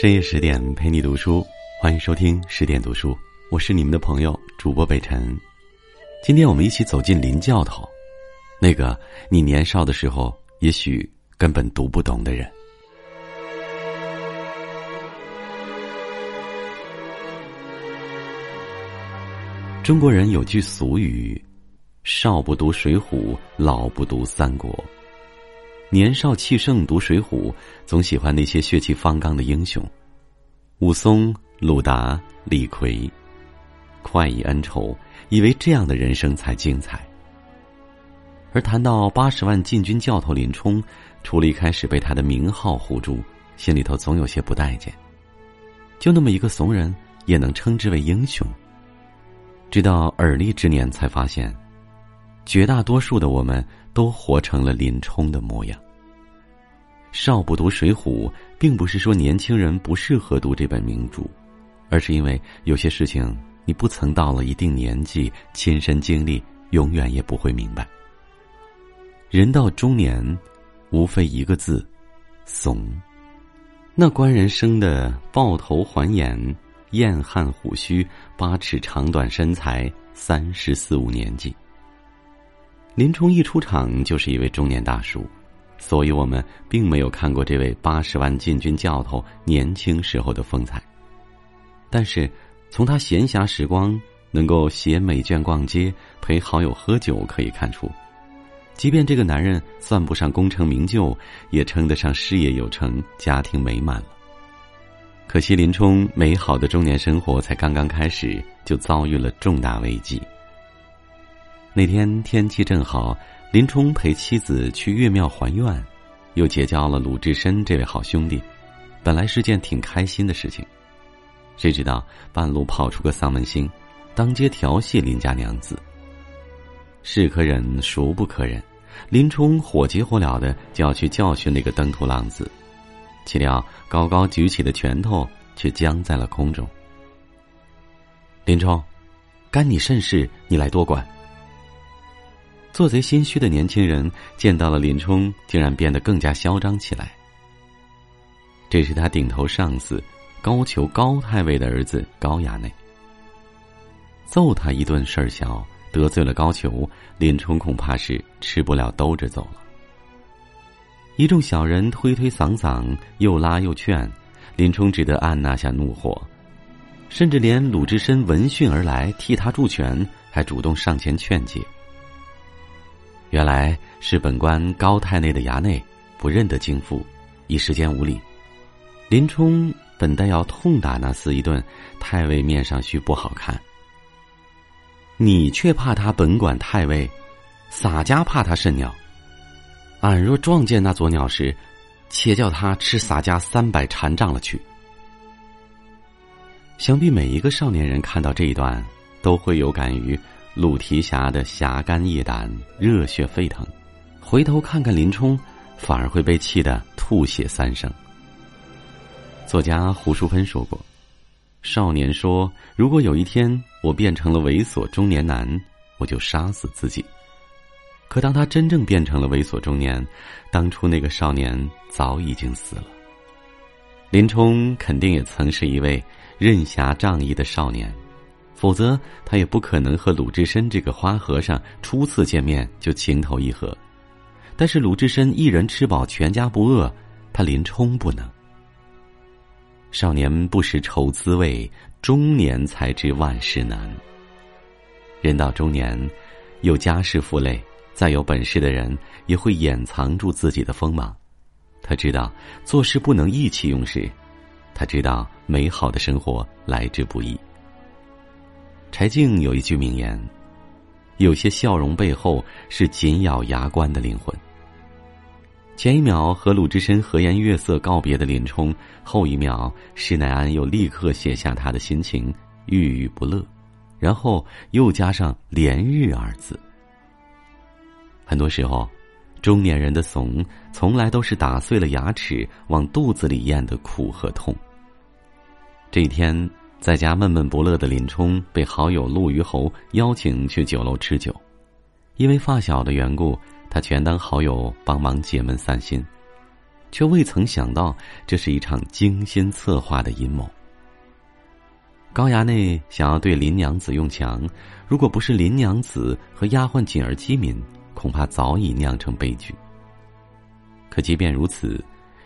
深夜十点陪你读书，欢迎收听十点读书，我是你们的朋友主播北辰。今天我们一起走进林教头，那个你年少的时候也许根本读不懂的人。中国人有句俗语：“少不读水浒，老不读三国。”年少气盛读水浒，总喜欢那些血气方刚的英雄，武松、鲁达、李逵，快意恩仇，以为这样的人生才精彩。而谈到八十万禁军教头林冲，除了一开始被他的名号唬住，心里头总有些不待见。就那么一个怂人，也能称之为英雄？直到耳立之年，才发现。绝大多数的我们都活成了林冲的模样。少不读水浒，并不是说年轻人不适合读这本名著，而是因为有些事情你不曾到了一定年纪亲身经历，永远也不会明白。人到中年，无非一个字：怂。那官人生的抱头环眼、燕汉虎须、八尺长短身材，三十四五年纪。林冲一出场就是一位中年大叔，所以我们并没有看过这位八十万禁军教头年轻时候的风采。但是，从他闲暇时光能够写美卷、逛街、陪好友喝酒可以看出，即便这个男人算不上功成名就，也称得上事业有成、家庭美满了。可惜，林冲美好的中年生活才刚刚开始，就遭遇了重大危机。那天天气正好，林冲陪妻子去岳庙还愿，又结交了鲁智深这位好兄弟，本来是件挺开心的事情。谁知道半路跑出个丧门星，当街调戏林家娘子。是可忍，孰不可忍？林冲火急火燎的就要去教训那个登徒浪子，岂料高高举起的拳头却僵在了空中。林冲，干你甚事？你来多管。做贼心虚的年轻人见到了林冲，竟然变得更加嚣张起来。这是他顶头上司高俅高太尉的儿子高衙内。揍他一顿事儿小，得罪了高俅，林冲恐怕是吃不了兜着走了。一众小人推推搡搡，又拉又劝，林冲只得按捺下怒火，甚至连鲁智深闻讯而来替他助拳，还主动上前劝解。原来是本官高太内的衙内不认得京父，一时间无礼。林冲本待要痛打那厮一顿，太尉面上须不好看。你却怕他本管太尉，洒家怕他甚鸟？俺若撞见那左鸟时，且叫他吃洒家三百禅杖了去。想必每一个少年人看到这一段，都会有感于。鲁提辖的侠肝义胆，热血沸腾，回头看看林冲，反而会被气得吐血三升。作家胡淑芬说过：“少年说，如果有一天我变成了猥琐中年男，我就杀死自己。可当他真正变成了猥琐中年，当初那个少年早已经死了。林冲肯定也曾是一位任侠仗义的少年。”否则，他也不可能和鲁智深这个花和尚初次见面就情投意合。但是鲁智深一人吃饱全家不饿，他林冲不能。少年不识愁滋味，中年才知万事难。人到中年，有家世负累，再有本事的人也会掩藏住自己的锋芒。他知道做事不能意气用事，他知道美好的生活来之不易。柴静有一句名言：“有些笑容背后是紧咬牙关的灵魂。”前一秒和鲁智深和颜悦色告别的林冲，后一秒施耐庵又立刻写下他的心情，郁郁不乐，然后又加上“连日”二字。很多时候，中年人的怂，从来都是打碎了牙齿往肚子里咽的苦和痛。这一天。在家闷闷不乐的林冲被好友陆虞侯邀请去酒楼吃酒，因为发小的缘故，他全当好友帮忙解闷散心。却未曾想到这是一场精心策划的阴谋。高衙内想要对林娘子用强，如果不是林娘子和丫鬟锦儿机敏，恐怕早已酿成悲剧。可即便如此，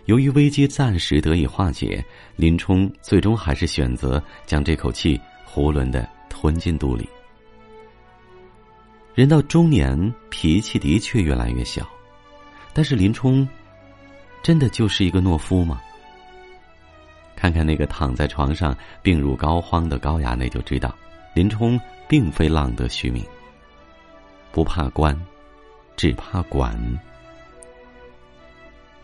由于危机暂时得以化解，林冲最终还是选择将这口气囫囵的吞进肚里。人到中年，脾气的确越来越小，但是林冲，真的就是一个懦夫吗？看看那个躺在床上病入膏肓的高衙内，就知道，林冲并非浪得虚名。不怕官，只怕管。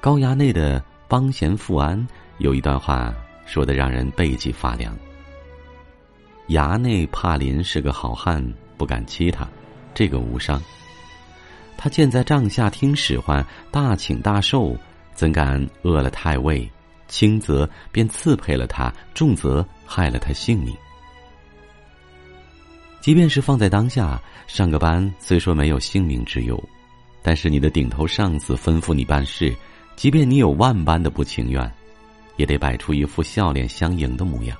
高衙内的帮闲富安有一段话说的让人背脊发凉。衙内怕林是个好汉，不敢欺他，这个无伤。他见在帐下听使唤，大请大受，怎敢饿了太尉？轻则便赐配了他，重则害了他性命。即便是放在当下，上个班虽说没有性命之忧，但是你的顶头上司吩咐你办事，即便你有万般的不情愿，也得摆出一副笑脸相迎的模样。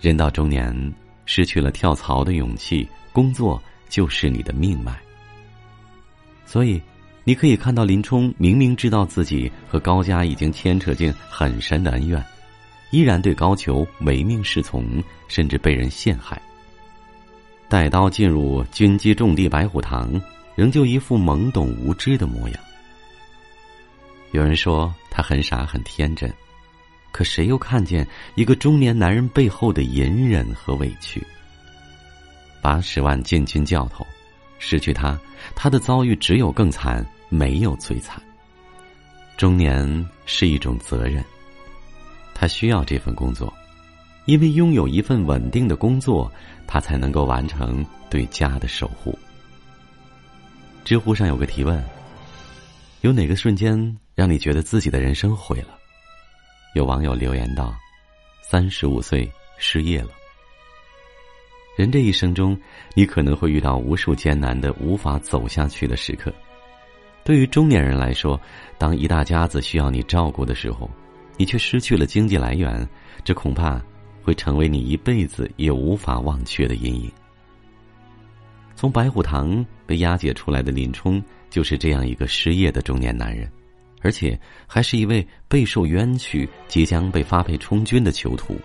人到中年，失去了跳槽的勇气，工作就是你的命脉。所以。你可以看到林冲明明知道自己和高家已经牵扯进很深的恩怨，依然对高俅唯命是从，甚至被人陷害。带刀进入军机重地白虎堂，仍旧一副懵懂无知的模样。有人说他很傻很天真，可谁又看见一个中年男人背后的隐忍和委屈？八十万禁军教头，失去他，他的遭遇只有更惨。没有最惨。中年是一种责任，他需要这份工作，因为拥有一份稳定的工作，他才能够完成对家的守护。知乎上有个提问：有哪个瞬间让你觉得自己的人生毁了？有网友留言道：“三十五岁失业了。”人这一生中，你可能会遇到无数艰难的、无法走下去的时刻。对于中年人来说，当一大家子需要你照顾的时候，你却失去了经济来源，这恐怕会成为你一辈子也无法忘却的阴影。从白虎堂被押解出来的林冲，就是这样一个失业的中年男人，而且还是一位备受冤屈、即将被发配充军的囚徒。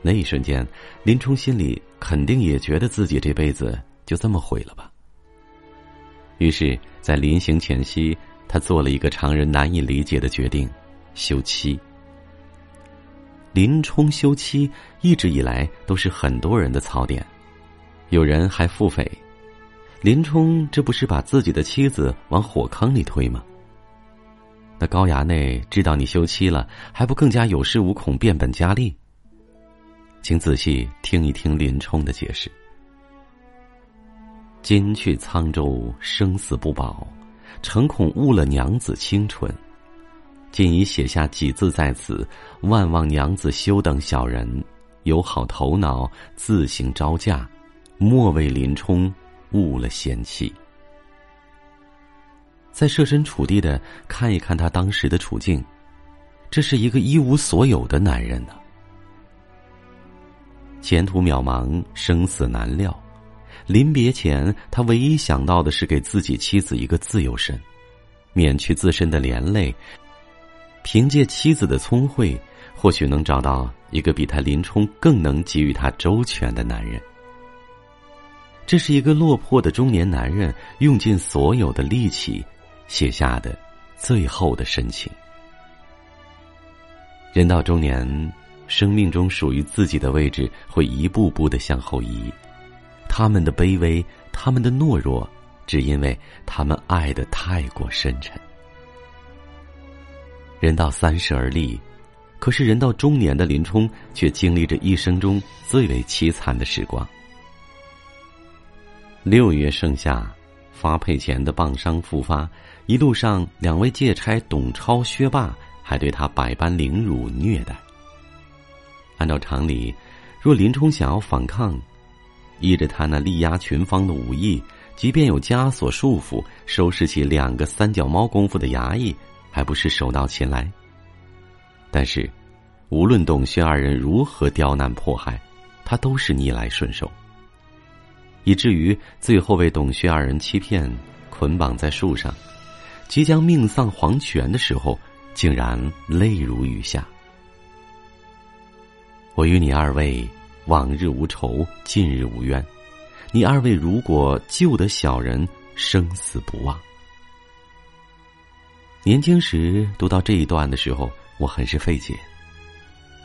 那一瞬间，林冲心里肯定也觉得自己这辈子就这么毁了吧。于是。在临行前夕，他做了一个常人难以理解的决定：休妻。林冲休妻一直以来都是很多人的槽点，有人还腹诽：林冲这不是把自己的妻子往火坑里推吗？那高衙内知道你休妻了，还不更加有恃无恐、变本加厉？请仔细听一听林冲的解释。今去沧州，生死不保，诚恐误了娘子清纯。今已写下几字在此，万望娘子休等小人，有好头脑，自行招架，莫为林冲误了贤妻。再设身处地的看一看他当时的处境，这是一个一无所有的男人呢，前途渺茫，生死难料。临别前，他唯一想到的是给自己妻子一个自由身，免去自身的连累。凭借妻子的聪慧，或许能找到一个比他林冲更能给予他周全的男人。这是一个落魄的中年男人用尽所有的力气写下的最后的深情。人到中年，生命中属于自己的位置会一步步的向后移。他们的卑微，他们的懦弱，只因为他们爱的太过深沉。人到三十而立，可是人到中年的林冲却经历着一生中最为凄惨的时光。六月盛夏，发配前的棒伤复发，一路上两位借差董超、薛霸还对他百般凌辱虐待。按照常理，若林冲想要反抗，依着他那力压群芳的武艺，即便有枷锁束缚，收拾起两个三脚猫功夫的衙役，还不是手到擒来？但是，无论董薛二人如何刁难迫害，他都是逆来顺受。以至于最后被董薛二人欺骗，捆绑在树上，即将命丧黄泉的时候，竟然泪如雨下。我与你二位往日无仇，近日无冤。你二位如果救得小人，生死不忘。年轻时读到这一段的时候，我很是费解。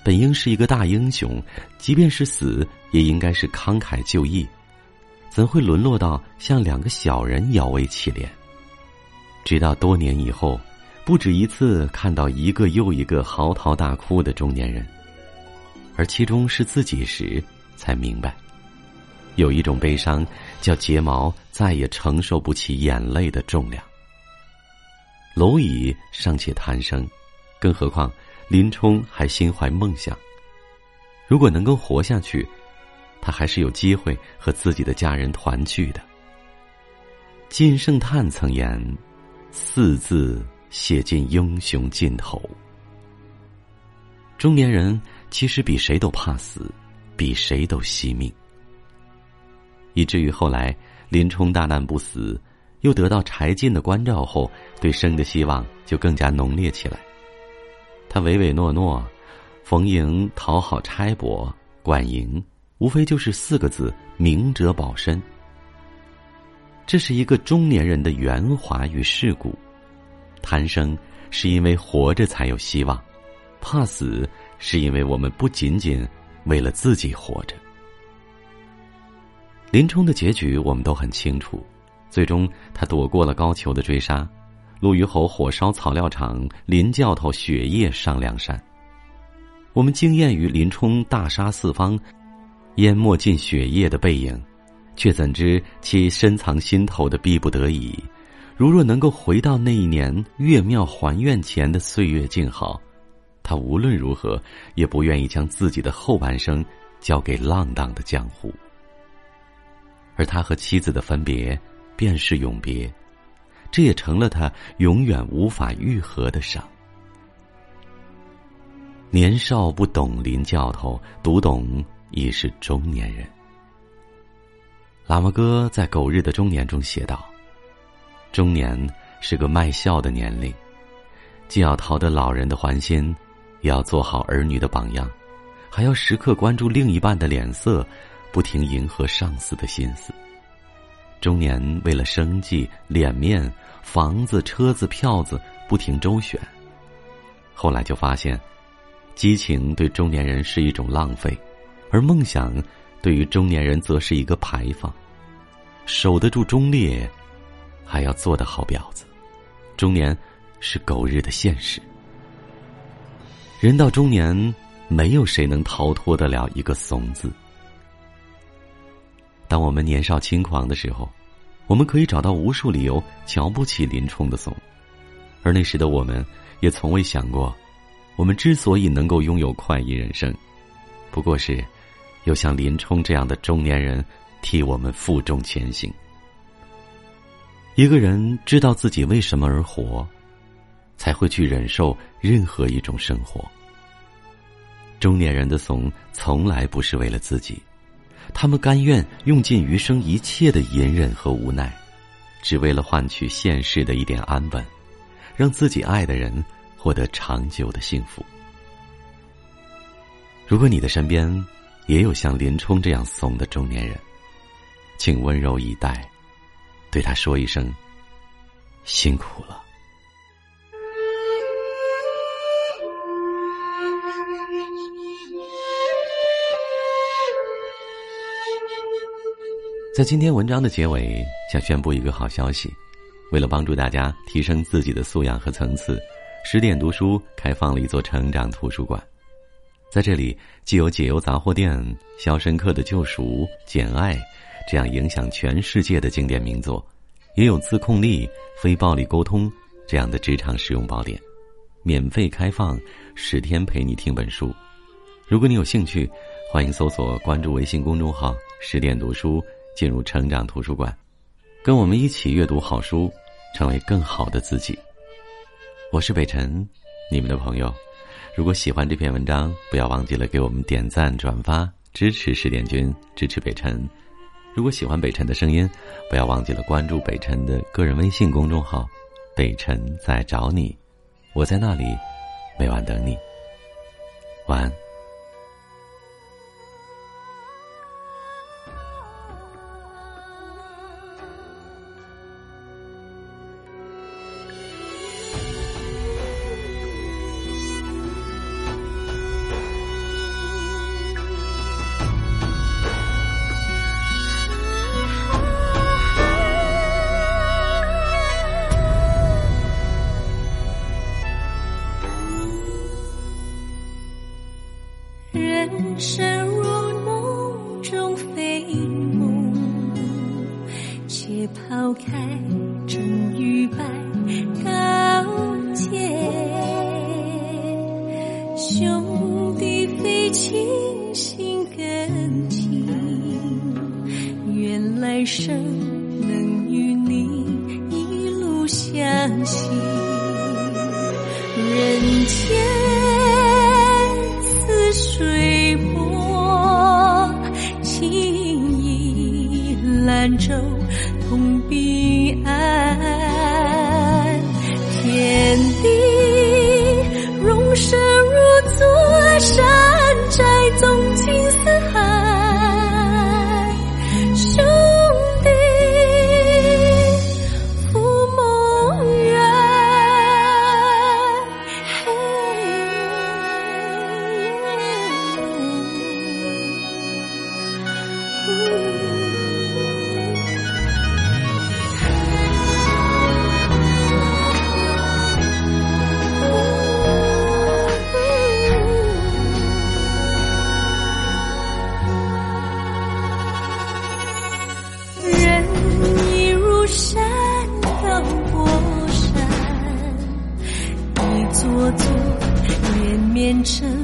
本应是一个大英雄，即便是死，也应该是慷慨就义。怎会沦落到像两个小人摇尾乞怜？直到多年以后，不止一次看到一个又一个嚎啕大哭的中年人，而其中是自己时，才明白，有一种悲伤叫睫毛再也承受不起眼泪的重量。蝼蚁尚且贪生，更何况林冲还心怀梦想。如果能够活下去。他还是有机会和自己的家人团聚的。金圣叹曾言：“四字写尽英雄尽头。”中年人其实比谁都怕死，比谁都惜命，以至于后来林冲大难不死，又得到柴进的关照后，对生的希望就更加浓烈起来。他唯唯诺诺，逢迎讨好差拨，管营。无非就是四个字：明哲保身。这是一个中年人的圆滑与世故。贪生是因为活着才有希望，怕死是因为我们不仅仅为了自己活着。林冲的结局我们都很清楚，最终他躲过了高俅的追杀，陆虞侯火烧草料场，林教头雪夜上梁山。我们惊艳于林冲大杀四方。淹没进雪夜的背影，却怎知其深藏心头的逼不得已？如若能够回到那一年岳庙还愿前的岁月静好，他无论如何也不愿意将自己的后半生交给浪荡的江湖。而他和妻子的分别，便是永别，这也成了他永远无法愈合的伤。年少不懂林教头，读懂。已是中年人。喇嘛哥在《狗日的中年》中写道：“中年是个卖笑的年龄，既要讨得老人的欢心，也要做好儿女的榜样，还要时刻关注另一半的脸色，不停迎合上司的心思。中年为了生计、脸面、房子、车子、票子，不停周旋。后来就发现，激情对中年人是一种浪费。”而梦想，对于中年人则是一个牌坊。守得住忠烈，还要做得好婊子。中年是狗日的现实。人到中年，没有谁能逃脱得了一个“怂”字。当我们年少轻狂的时候，我们可以找到无数理由瞧不起林冲的怂，而那时的我们，也从未想过，我们之所以能够拥有快意人生，不过是。有像林冲这样的中年人替我们负重前行。一个人知道自己为什么而活，才会去忍受任何一种生活。中年人的怂从来不是为了自己，他们甘愿用尽余生一切的隐忍和无奈，只为了换取现世的一点安稳，让自己爱的人获得长久的幸福。如果你的身边，也有像林冲这样怂的中年人，请温柔以待，对他说一声：“辛苦了。”在今天文章的结尾，想宣布一个好消息：为了帮助大家提升自己的素养和层次，十点读书开放了一座成长图书馆。在这里，既有解忧杂货店、《肖申克的救赎》、《简爱》这样影响全世界的经典名作，也有自控力、非暴力沟通这样的职场实用宝典，免费开放，十天陪你听本书。如果你有兴趣，欢迎搜索关注微信公众号“十点读书”，进入成长图书馆。跟我们一起阅读好书，成为更好的自己。我是北辰，你们的朋友。如果喜欢这篇文章，不要忘记了给我们点赞、转发，支持十点君，支持北辰。如果喜欢北辰的声音，不要忘记了关注北辰的个人微信公众号“北辰在找你”，我在那里每晚等你。晚安。是变成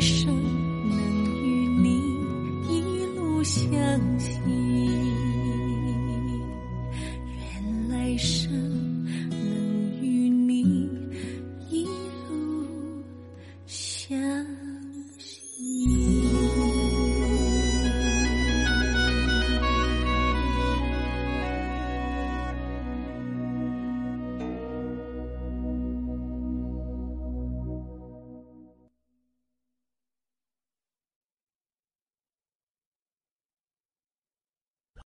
生。